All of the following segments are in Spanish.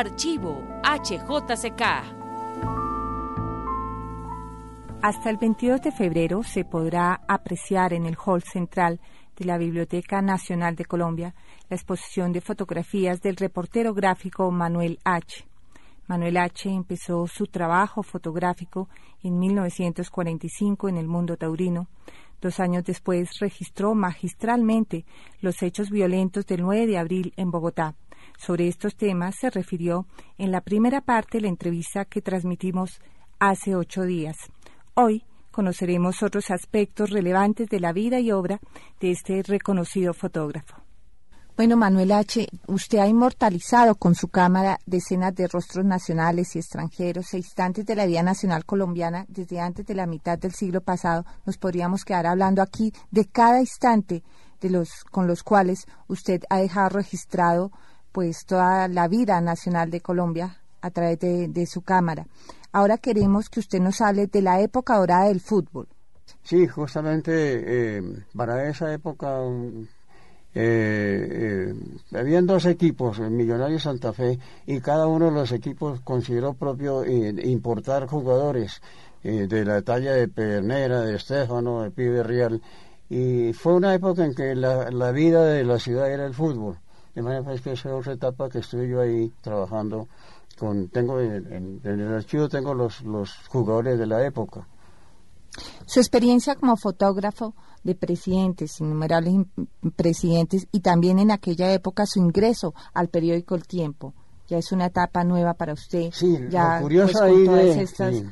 Archivo HJCK. Hasta el 22 de febrero se podrá apreciar en el hall central de la Biblioteca Nacional de Colombia la exposición de fotografías del reportero gráfico Manuel H. Manuel H. empezó su trabajo fotográfico en 1945 en el mundo taurino. Dos años después registró magistralmente los hechos violentos del 9 de abril en Bogotá. Sobre estos temas se refirió en la primera parte de la entrevista que transmitimos hace ocho días. Hoy conoceremos otros aspectos relevantes de la vida y obra de este reconocido fotógrafo. Bueno, Manuel H., usted ha inmortalizado con su cámara decenas de rostros nacionales y extranjeros e instantes de la vida nacional colombiana desde antes de la mitad del siglo pasado. Nos podríamos quedar hablando aquí de cada instante de los con los cuales usted ha dejado registrado pues toda la vida nacional de Colombia a través de, su cámara. Ahora queremos que usted nos hable de la época dorada del fútbol. Sí, justamente eh, para esa época eh, eh, habían dos equipos, el Millonario Santa Fe, y cada uno de los equipos consideró propio eh, importar jugadores eh, de la talla de Pernera, de Estefano, de Pibe Real, y fue una época en que la, la vida de la ciudad era el fútbol. De manera pues, que esa es otra etapa que estoy yo ahí trabajando con, tengo en, en el archivo tengo los, los jugadores de la época. Su experiencia como fotógrafo de presidentes, innumerables presidentes, y también en aquella época su ingreso al periódico El Tiempo. Ya es una etapa nueva para usted. Sí, ya, lo curioso pues, ahí de,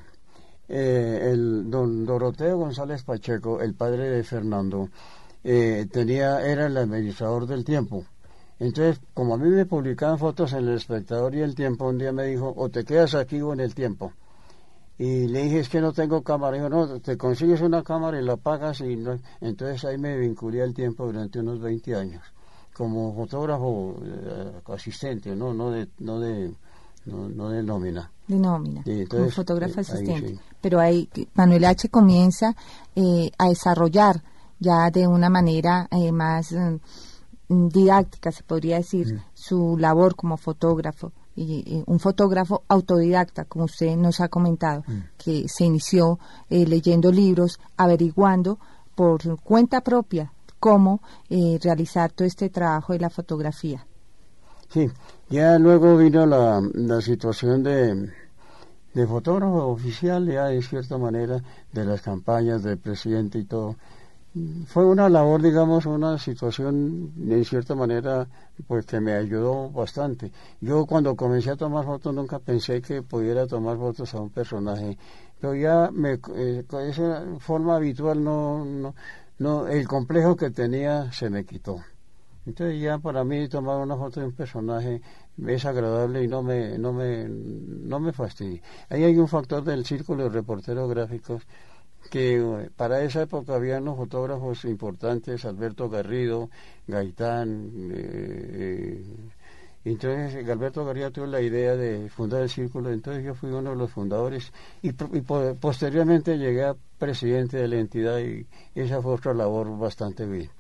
eh, el don Doroteo González Pacheco, el padre de Fernando, eh, tenía, era el administrador del Tiempo. Entonces, como a mí me publicaban fotos en El Espectador y El Tiempo, un día me dijo, o te quedas aquí o en El Tiempo. Y le dije, es que no tengo cámara. Dijo, no, te consigues una cámara y la pagas. y no... Entonces ahí me vinculé al tiempo durante unos 20 años, como fotógrafo eh, asistente, no, no de, no de, no, de nómina. De nómina, como fotógrafo eh, asistente. Pero ahí Manuel H. comienza eh, a desarrollar ya de una manera más mm, didáctica, se podría decir, mm. su labor como fotógrafo y, un fotógrafo autodidacta, como usted nos ha comentado, mm. que se inició eh, leyendo libros, averiguando por cuenta propia cómo eh, realizar todo este trabajo de la fotografía. Sí, ya luego vino la, la situación de, de fotógrafo oficial, ya de cierta manera, de las campañas del presidente y todo fue una labor, digamos, una situación en cierta manera, pues que me ayudó bastante. Yo cuando comencé a tomar fotos nunca pensé que pudiera tomar fotos a un personaje, pero ya me, eh, esa forma habitual no, no, no, el complejo que tenía se me quitó. Entonces ya para mí tomar una foto de un personaje es agradable y no me, no me, no me fastidia. Ahí hay un factor del círculo de reporteros gráficos que eh, para esa época había unos fotógrafos importantes, Alberto Garrido, Gaitán, eh, eh entonces Alberto Garrido tuvo la idea de fundar el círculo, entonces yo fui uno de los fundadores y, posteriormente llegué a presidente de la entidad y esa fue otra labor bastante bien.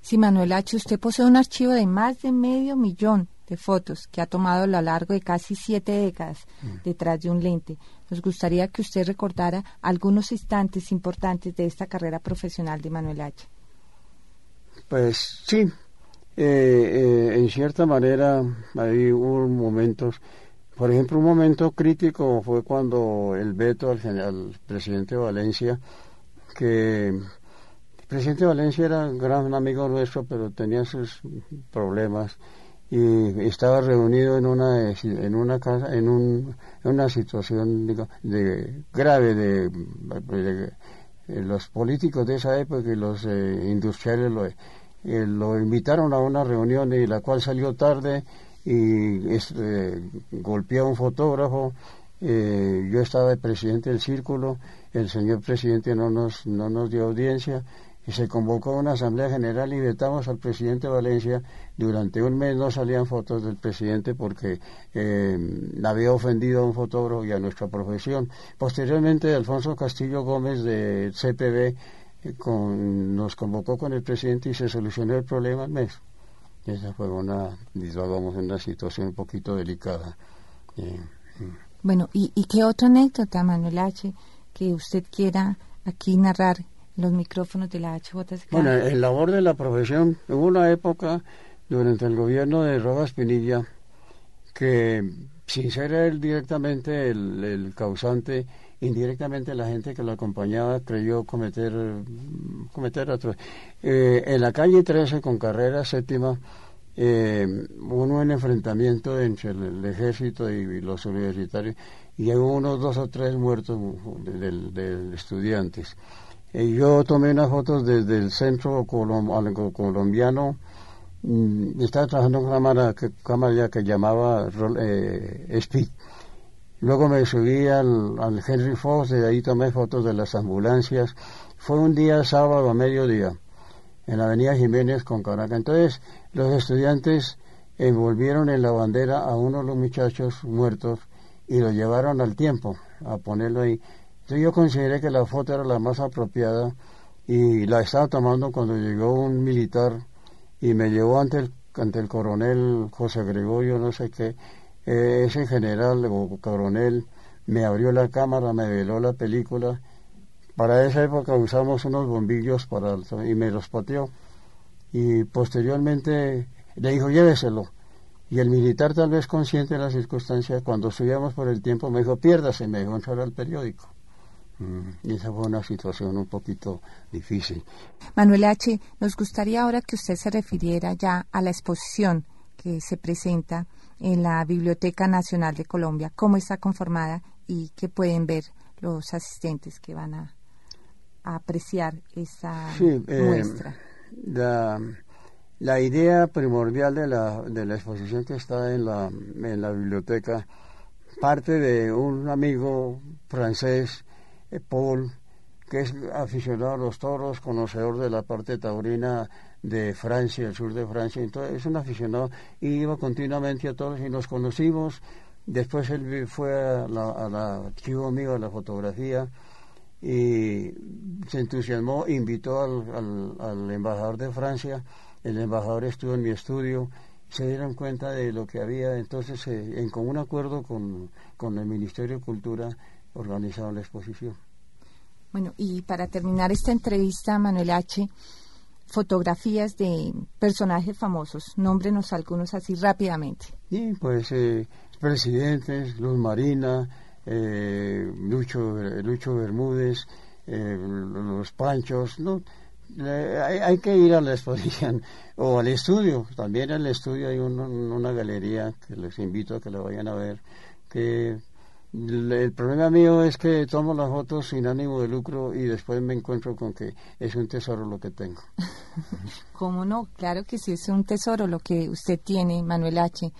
Sí, Manuel H., usted posee un archivo de más de medio millón de fotos que ha tomado a lo largo de casi siete décadas mm. detrás de un lente. Nos gustaría que usted recordara algunos instantes importantes de esta carrera profesional de Manuel H. Pues sí, eh, eh, en cierta manera hay hubo momentos, por ejemplo, un momento crítico fue cuando el veto al, general, presidente Valencia, que el presidente Valencia era un gran amigo nuestro, pero tenía sus problemas y estaba reunido en una en una casa en, un, en una situación de grave de, los políticos de esa época y los eh, industriales lo, eh, lo, invitaron a una reunión y la cual salió tarde y eh, golpeó a un fotógrafo. Yo estaba el presidente del círculo el señor presidente no nos no nos dio audiencia y se convocó una asamblea general y vetamos al presidente Valencia. Durante un mes no salían fotos del presidente porque eh, había ofendido a un fotógrafo y a nuestra profesión. Posteriormente, Alfonso Castillo Gómez de CPB eh, con, nos convocó con el presidente y se solucionó el problema al mes. esa fue una, digamos, una situación un poquito delicada. Eh, mm. bueno, ¿y, ¿y qué otra anécdota, Manuel H., que usted quiera aquí narrar los micrófonos de la HJSK? Bueno, el labor de la profesión, hubo una época durante el gobierno de Rojas Pinilla que sin ser él directamente el, causante, indirectamente la gente que lo acompañaba creyó cometer, cometer otro. Eh, en la calle 13 con carrera séptima, eh, hubo un enfrentamiento entre el, ejército y, los universitarios y hubo unos dos o tres muertos de, estudiantes. Eh, yo tomé unas fotos desde el centro colombiano Mm, estaba trabajando en una cámara que, que llamaba eh, Speed. Luego me subí al, al, Henry Fox, de ahí tomé fotos de las ambulancias. Fue un día sábado a mediodía, en la avenida Jiménez con Caracas. Entonces, los estudiantes envolvieron en la bandera a uno de los muchachos muertos y lo llevaron al tiempo a ponerlo ahí. Yo consideré que la foto era la más apropiada y la estaba tomando cuando llegó un militar y me llevó ante el, ante el coronel José Gregorio, no sé qué, eh, ese general o coronel me abrió la cámara, me veló la película. Para esa época usamos unos bombillos para y me los pateó. Y posteriormente le dijo, lléveselo. Y el militar, tal vez consciente de las circunstancias, cuando subíamos por el tiempo, me dijo, piérdase, me dejó entrar al periódico. Mm, y esa fue una situación un poquito difícil. Manuel H., nos gustaría ahora que usted se refiriera ya a la exposición que se presenta en la Biblioteca Nacional de Colombia, cómo está conformada y qué pueden ver los asistentes que van a, apreciar esa eh, muestra. la, la, idea primordial de la, de la exposición que está en la, en la biblioteca parte de un amigo francés Paul, que es aficionado a los toros, conocedor de la parte taurina de Francia, el sur de Francia, entonces es un aficionado y iba continuamente a toros y nos conocimos. Después él fue a la, archivo mío de la fotografía y se entusiasmó, invitó al, embajador de Francia, el embajador estuvo en mi estudio, se dieron cuenta de lo que había, entonces eh, en común acuerdo con el Ministerio de Cultura organizado la exposición. Bueno, y para terminar esta entrevista, Manuel H., fotografías de personajes famosos. Nómbrenos algunos así rápidamente. Sí, pues eh, presidentes, Luz Marina, eh, Lucho, Lucho Bermúdez, eh, los Panchos, ¿no? hay, hay, que ir a la exposición o al estudio. También en el estudio hay una galería que les invito a que la vayan a ver, que el problema mío es que tomo las fotos sin ánimo de lucro y después me encuentro con que es un tesoro lo que tengo. ¿Cómo no? Claro que sí es un tesoro lo que usted tiene, Manuel H.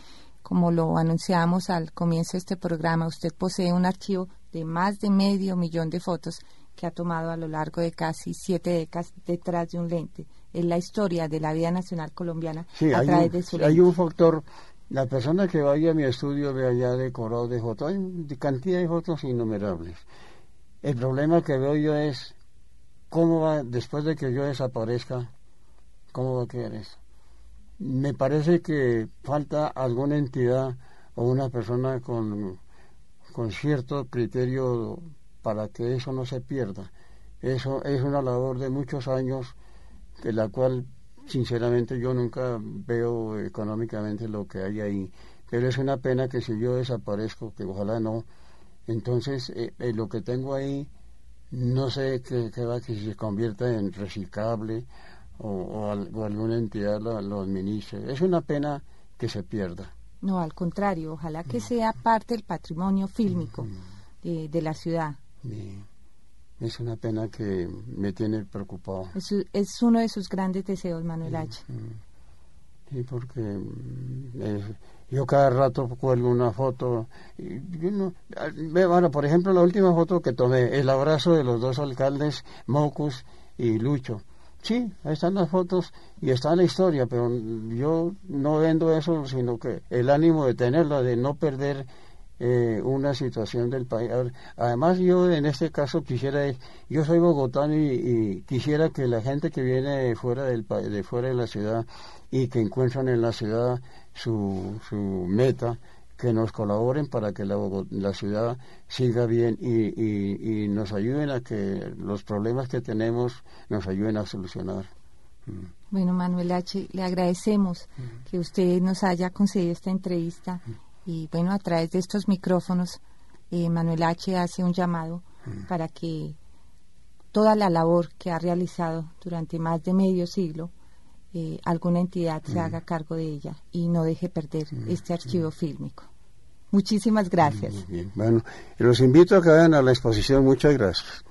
Como lo anunciamos al comienzo de este programa, usted posee un archivo de más de medio millón de fotos que ha tomado a lo largo de casi siete décadas detrás de un lente. Es la historia de la vida nacional colombiana a través de su lente. Hay un factor la persona que vaya a mi estudio ve allá decorado de fotos, hay cantidad de fotos innumerables. El problema que veo yo es cómo va, después de que yo desaparezca, cómo va a quedar eso. Me parece que falta alguna entidad o una persona con, con cierto criterio para que eso no se pierda. Eso es una labor de muchos años de la cual sinceramente yo nunca veo económicamente lo que hay ahí, pero es una pena que si yo desaparezco, que ojalá no, entonces eh, eh, lo que tengo ahí no sé qué, va que se convierta en reciclable o, alguna entidad lo, administre. Es una pena que se pierda. No, al contrario, ojalá que sea parte del patrimonio fílmico de, la ciudad es una pena que me tiene preocupado. Es, uno de sus grandes deseos, Manuel H. Sí, porque mm, yo cada rato cuelgo una foto. Y bueno, por ejemplo, la última foto que tomé, el abrazo de los dos alcaldes, Mocus y Lucho. Sí, ahí están las fotos y está la historia, pero yo no vendo eso, sino que el ánimo de tenerla, de no perder eh, una situación del país. Además, yo en este caso quisiera, yo soy bogotano y, quisiera que la gente que viene fuera del de fuera de la ciudad y que encuentran en la ciudad su, su meta, que nos colaboren para que la, la ciudad siga bien y, y, nos ayuden a que los problemas que tenemos nos ayuden a solucionar. Mm. Bueno, Manuel H., le agradecemos mm. que usted nos haya concedido esta entrevista mm. Y bueno, a través de estos micrófonos, eh, Manuel H. hace un llamado para que toda la labor que ha realizado durante más de medio siglo, eh, alguna entidad se haga cargo de ella y no deje perder este archivo fílmico. Muchísimas gracias. Bueno, los invito a que vayan a la exposición. Muchas gracias.